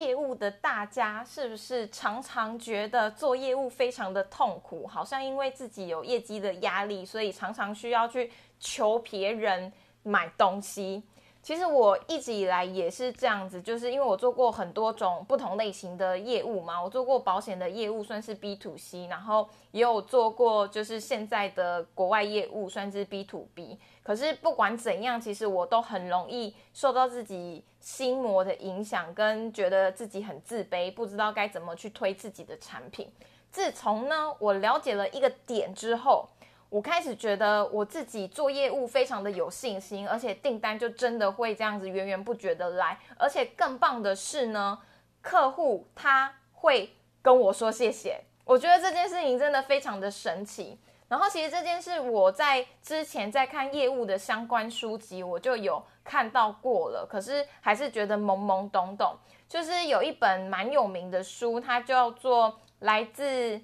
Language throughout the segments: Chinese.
业务的大家是不是常常觉得做业务非常的痛苦？好像因为自己有业绩的压力，所以常常需要去求别人买东西。其实我一直以来也是这样子，就是因为我做过很多种不同类型的业务嘛，我做过保险的业务，算是 B to C，然后也有做过就是现在的国外业务，算是 B to B。可是不管怎样，其实我都很容易受到自己心魔的影响，跟觉得自己很自卑，不知道该怎么去推自己的产品。自从呢，我了解了一个点之后。我开始觉得我自己做业务非常的有信心，而且订单就真的会这样子源源不绝的来，而且更棒的是呢，客户他会跟我说谢谢。我觉得这件事情真的非常的神奇。然后其实这件事我在之前在看业务的相关书籍，我就有看到过了，可是还是觉得懵懵懂懂。就是有一本蛮有名的书，它叫做《来自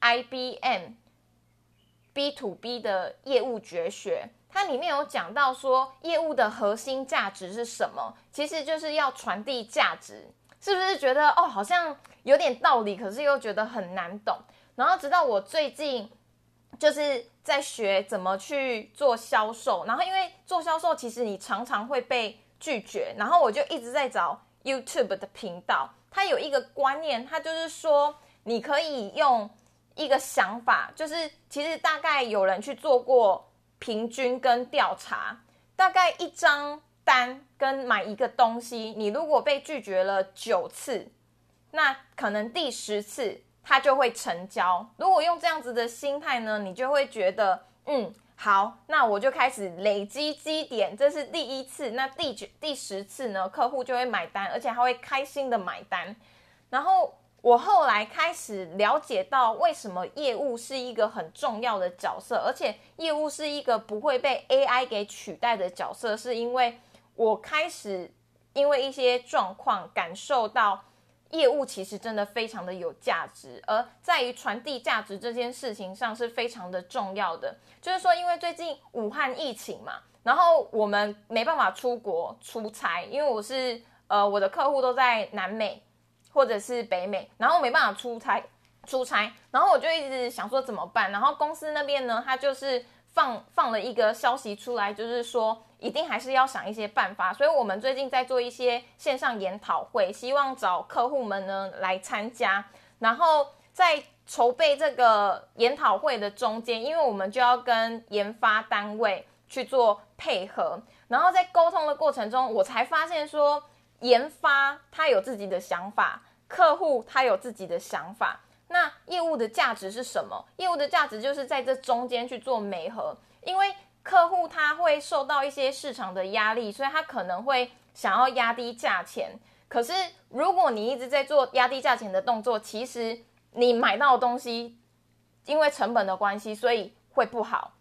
IBM》。B to B 的业务绝学，它里面有讲到说，业务的核心价值是什么？其实就是要传递价值，是不是觉得哦，好像有点道理，可是又觉得很难懂？然后直到我最近就是在学怎么去做销售，然后因为做销售，其实你常常会被拒绝，然后我就一直在找 YouTube 的频道，它有一个观念，它就是说你可以用。一个想法就是，其实大概有人去做过平均跟调查，大概一张单跟买一个东西，你如果被拒绝了九次，那可能第十次它就会成交。如果用这样子的心态呢，你就会觉得，嗯，好，那我就开始累积积点，这是第一次，那第九、第十次呢，客户就会买单，而且他会开心的买单，然后。我后来开始了解到，为什么业务是一个很重要的角色，而且业务是一个不会被 AI 给取代的角色，是因为我开始因为一些状况感受到，业务其实真的非常的有价值，而在于传递价值这件事情上是非常的重要的。就是说，因为最近武汉疫情嘛，然后我们没办法出国出差，因为我是呃我的客户都在南美。或者是北美，然后没办法出差，出差，然后我就一直想说怎么办，然后公司那边呢，他就是放放了一个消息出来，就是说一定还是要想一些办法，所以我们最近在做一些线上研讨会，希望找客户们呢来参加，然后在筹备这个研讨会的中间，因为我们就要跟研发单位去做配合，然后在沟通的过程中，我才发现说。研发他有自己的想法，客户他有自己的想法。那业务的价值是什么？业务的价值就是在这中间去做媒合，因为客户他会受到一些市场的压力，所以他可能会想要压低价钱。可是如果你一直在做压低价钱的动作，其实你买到的东西因为成本的关系，所以会不好。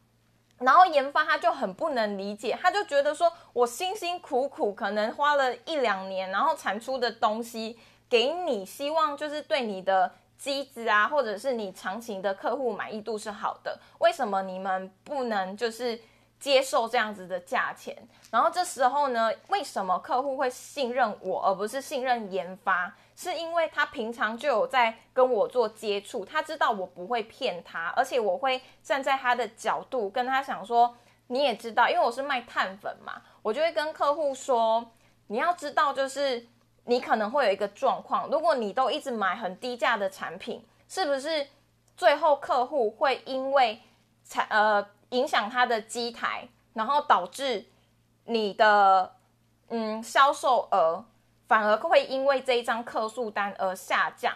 然后研发他就很不能理解，他就觉得说，我辛辛苦苦可能花了一两年，然后产出的东西给你，希望就是对你的机子啊，或者是你长期的客户满意度是好的，为什么你们不能就是接受这样子的价钱？然后这时候呢，为什么客户会信任我，而不是信任研发？是因为他平常就有在跟我做接触，他知道我不会骗他，而且我会站在他的角度跟他想说，你也知道，因为我是卖碳粉嘛，我就会跟客户说，你要知道，就是你可能会有一个状况，如果你都一直买很低价的产品，是不是最后客户会因为产呃影响他的机台，然后导致你的嗯销售额？反而会因为这一张客诉单而下降，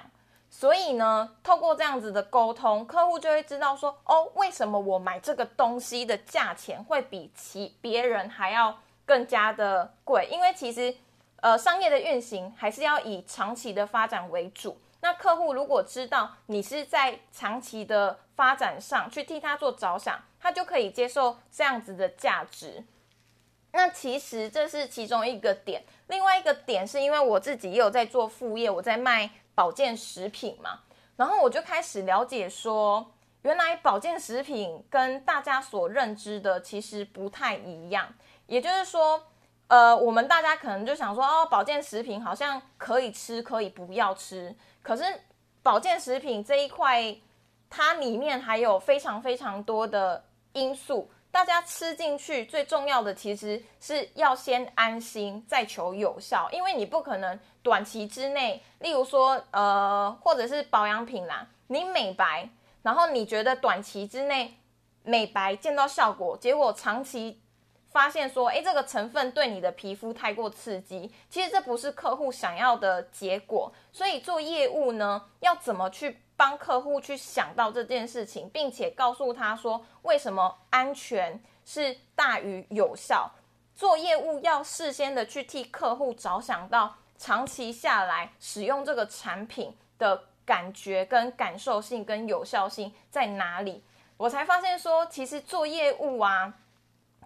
所以呢，透过这样子的沟通，客户就会知道说，哦，为什么我买这个东西的价钱会比其别人还要更加的贵？因为其实，呃，商业的运行还是要以长期的发展为主。那客户如果知道你是在长期的发展上去替他做着想，他就可以接受这样子的价值。那其实这是其中一个点，另外一个点是因为我自己也有在做副业，我在卖保健食品嘛，然后我就开始了解说，原来保健食品跟大家所认知的其实不太一样，也就是说，呃，我们大家可能就想说，哦，保健食品好像可以吃，可以不要吃。可是保健食品这一块，它里面还有非常非常多的因素，大家吃进去最重要的其实是要先安心，再求有效。因为你不可能短期之内，例如说，呃，或者是保养品啦，你美白，然后你觉得短期之内美白见到效果，结果长期。发现说，哎，这个成分对你的皮肤太过刺激，其实这不是客户想要的结果。所以做业务呢，要怎么去帮客户去想到这件事情，并且告诉他说，为什么安全是大于有效？做业务要事先的去替客户着想到长期下来使用这个产品的感觉跟感受性跟有效性在哪里？我才发现说，其实做业务啊。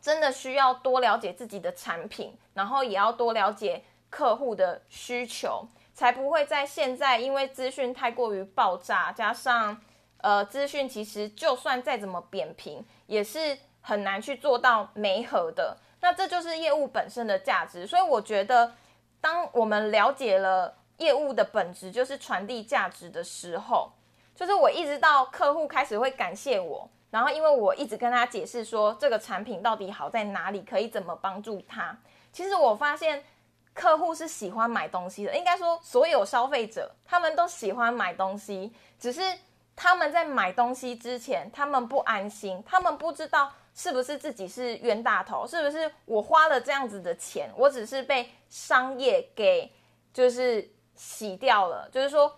真的需要多了解自己的产品，然后也要多了解客户的需求，才不会在现在因为资讯太过于爆炸，加上呃资讯其实就算再怎么扁平，也是很难去做到媒合的。那这就是业务本身的价值。所以我觉得，当我们了解了业务的本质就是传递价值的时候，就是我一直到客户开始会感谢我。然后，因为我一直跟他解释说这个产品到底好在哪里，可以怎么帮助他。其实我发现客户是喜欢买东西的，应该说所有消费者他们都喜欢买东西，只是他们在买东西之前，他们不安心，他们不知道是不是自己是冤大头，是不是我花了这样子的钱，我只是被商业给就是洗掉了，就是说。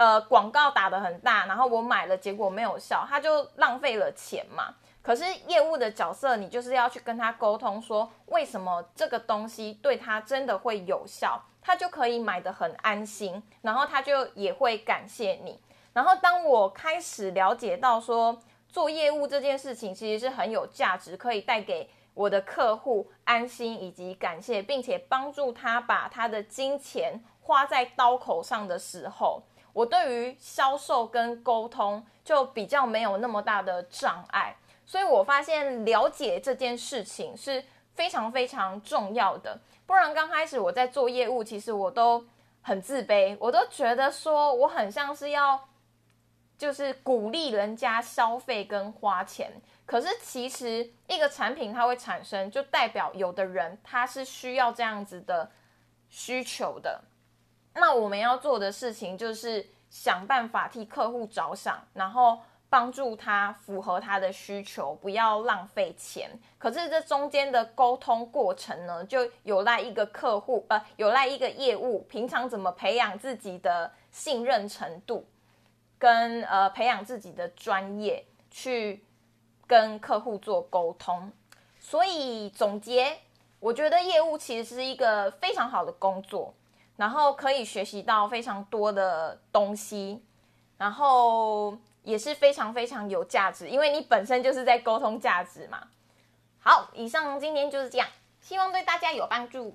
呃，广告打得很大，然后我买了，结果没有效，他就浪费了钱嘛。可是业务的角色，你就是要去跟他沟通，说为什么这个东西对他真的会有效，他就可以买得很安心，然后他就也会感谢你。然后当我开始了解到说做业务这件事情其实是很有价值，可以带给我的客户安心以及感谢，并且帮助他把他的金钱花在刀口上的时候。我对于销售跟沟通就比较没有那么大的障碍，所以我发现了解这件事情是非常非常重要的。不然刚开始我在做业务，其实我都很自卑，我都觉得说我很像是要就是鼓励人家消费跟花钱。可是其实一个产品它会产生，就代表有的人他是需要这样子的需求的。那我们要做的事情就是想办法替客户着想，然后帮助他符合他的需求，不要浪费钱。可是这中间的沟通过程呢，就有赖一个客户，呃，有赖一个业务，平常怎么培养自己的信任程度，跟呃培养自己的专业，去跟客户做沟通。所以总结，我觉得业务其实是一个非常好的工作。然后可以学习到非常多的东西，然后也是非常非常有价值，因为你本身就是在沟通价值嘛。好，以上今天就是这样，希望对大家有帮助。